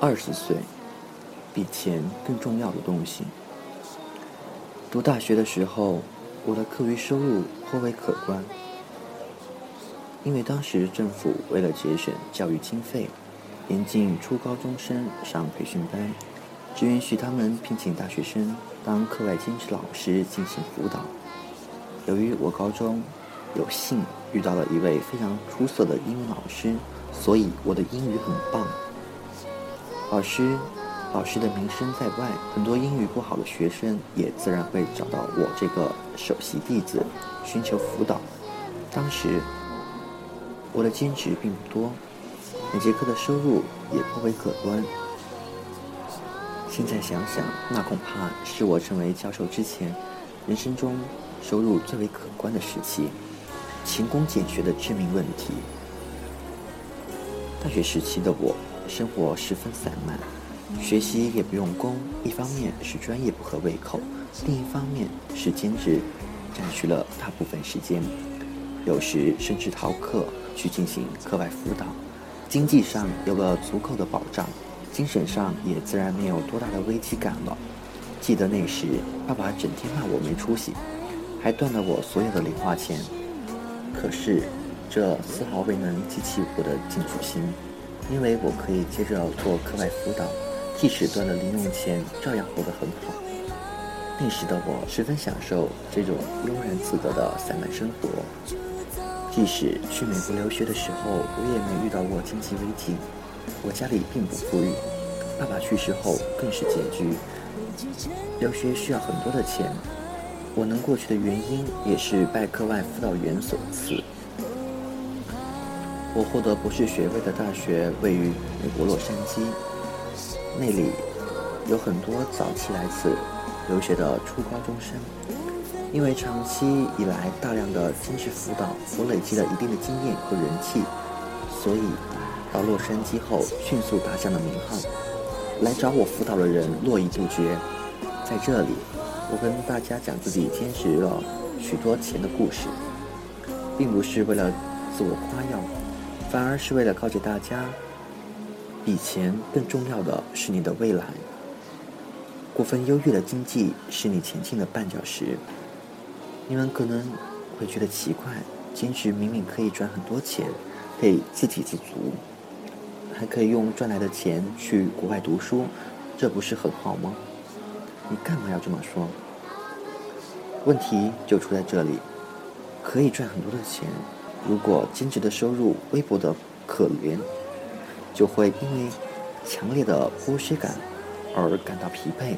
二十岁，比钱更重要的东西。读大学的时候，我的课余收入颇为可观，因为当时政府为了节省教育经费，严禁初高中生上培训班，只允许他们聘请大学生当课外兼职老师进行辅导。由于我高中有幸遇到了一位非常出色的英语老师，所以我的英语很棒。老师，老师的名声在外，很多英语不好的学生也自然会找到我这个首席弟子，寻求辅导。当时我的兼职并不多，每节课的收入也颇为可观。现在想想，那恐怕是我成为教授之前，人生中收入最为可观的时期。勤工俭学的致命问题。大学时期的我。生活十分散漫，学习也不用功。一方面是专业不合胃口，另一方面是兼职占据了大部分时间，有时甚至逃课去进行课外辅导。经济上有了足够的保障，精神上也自然没有多大的危机感了。记得那时，爸爸整天骂我没出息，还断了我所有的零花钱。可是，这丝毫未能激起我的进取心。因为我可以接着做课外辅导，即使断了零用钱，照样活得很好。那时的我十分享受这种悠然自得的散漫生活。即使去美国留学的时候，我也没遇到过经济危机。我家里并不富裕，爸爸去世后更是拮据。留学需要很多的钱，我能过去的原因也是拜课外辅导员所赐。我获得博士学位的大学位于美国洛杉矶，那里有很多早期来此留学的初高中生。因为长期以来大量的兼职辅导，我累积了一定的经验和人气，所以到洛杉矶后迅速打响了名号。来找我辅导的人络绎不绝。在这里，我跟大家讲自己兼职了许多钱的故事，并不是为了自我夸耀。反而是为了告诫大家，比钱更重要的是你的未来。过分优越的经济是你前进的绊脚石。你们可能会觉得奇怪，兼职明明可以赚很多钱，可以自给自足，还可以用赚来的钱去国外读书，这不是很好吗？你干嘛要这么说？问题就出在这里，可以赚很多的钱。如果兼职的收入微薄的可怜，就会因为强烈的剥削感而感到疲惫，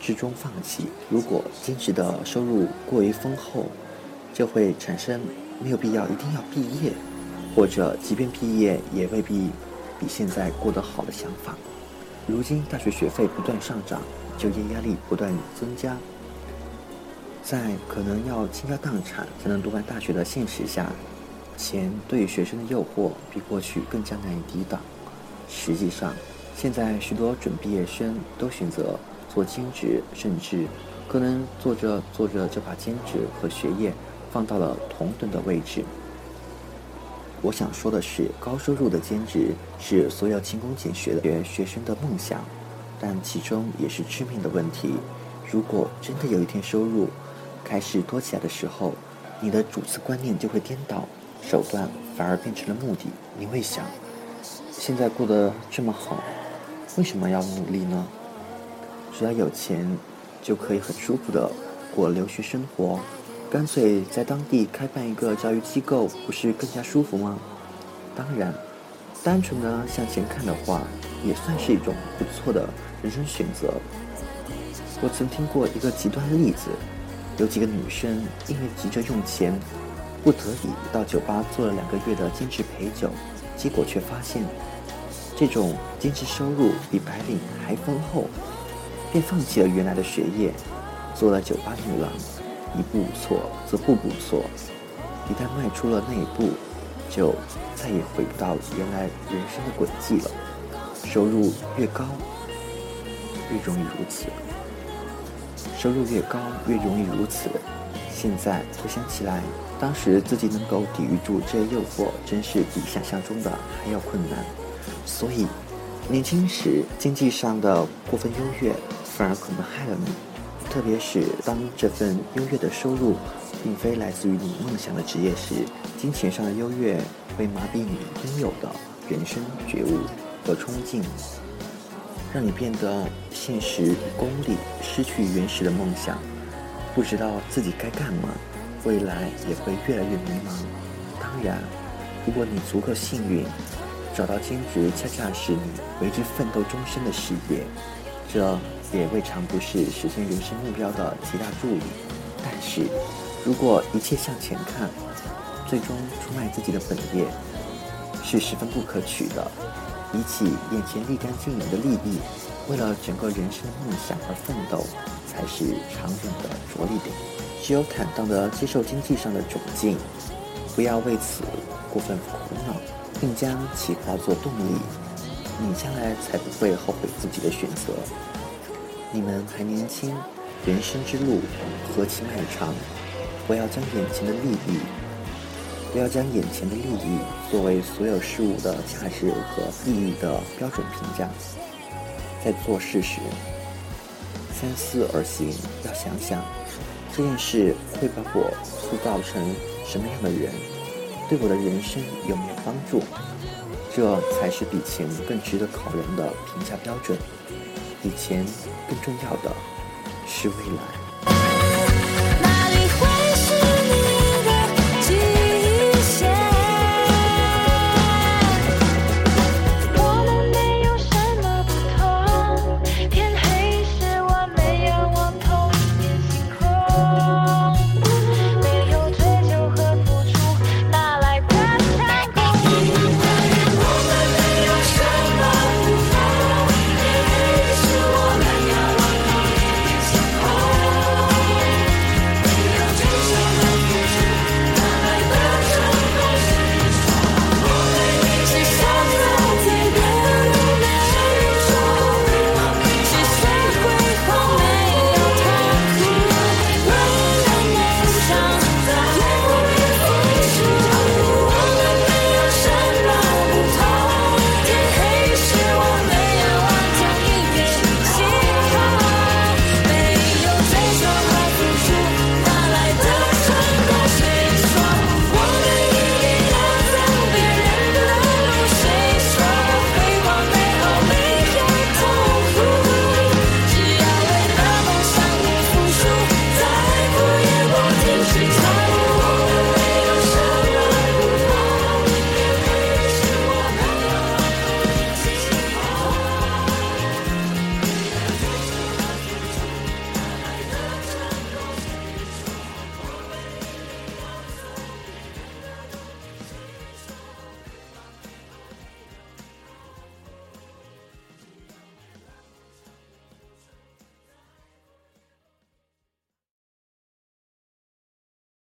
最终放弃。如果兼职的收入过于丰厚，就会产生没有必要一定要毕业，或者即便毕业也未必比现在过得好的想法。如今大学学费不断上涨，就业压力不断增加，在可能要倾家荡产才能读完大学的现实下。钱对于学生的诱惑比过去更加难以抵挡。实际上，现在许多准毕业生都选择做兼职，甚至可能做着做着就把兼职和学业放到了同等的位置。我想说的是，高收入的兼职是所有勤工俭学的学生的梦想，但其中也是致命的问题。如果真的有一天收入开始多起来的时候，你的主次观念就会颠倒。手段反而变成了目的。你会想，现在过得这么好，为什么要努力呢？只要有钱，就可以很舒服的过留学生活，干脆在当地开办一个教育机构，不是更加舒服吗？当然，单纯的向前看的话，也算是一种不错的人生选择。我曾听过一个极端例子，有几个女生因为急着用钱。不得已到酒吧做了两个月的兼职陪酒，结果却发现这种兼职收入比白领还丰厚，便放弃了原来的学业，做了酒吧女郎。一步错则步步错，一旦迈出了那一步，就再也回不到原来人生的轨迹了。收入越高，越容易如此。收入越高，越容易如此。现在回想起来。当时自己能够抵御住这诱惑，真是比想象中的还要困难。所以，年轻时经济上的过分优越，反而可能害了你。特别是当这份优越的收入，并非来自于你梦想的职业时，金钱上的优越会麻痹你应有的人生觉悟和冲劲，让你变得现实与功利，失去原始的梦想，不知道自己该干嘛，未来也会越来越迷茫。当然，如果你足够幸运。找到兼职，恰恰是你为之奋斗终身的事业，这也未尝不是实现人生目标的极大助力。但是，如果一切向前看，最终出卖自己的本业，是十分不可取的。比起眼前立竿见影的利益，为了整个人生的梦想而奋斗，才是长远的着力点。只有坦荡地接受经济上的窘境，不要为此过分苦恼。并将其化作动力，你将来才不会后悔自己的选择。你们还年轻，人生之路何其漫长，不要将眼前的利益，不要将眼前的利益作为所有事物的价值和意义的标准评价。在做事时，三思而行，要想想这件事会把我塑造成什么样的人。对我的人生有没有帮助？这才是比钱更值得考量的评价标准。比钱更重要的是未来。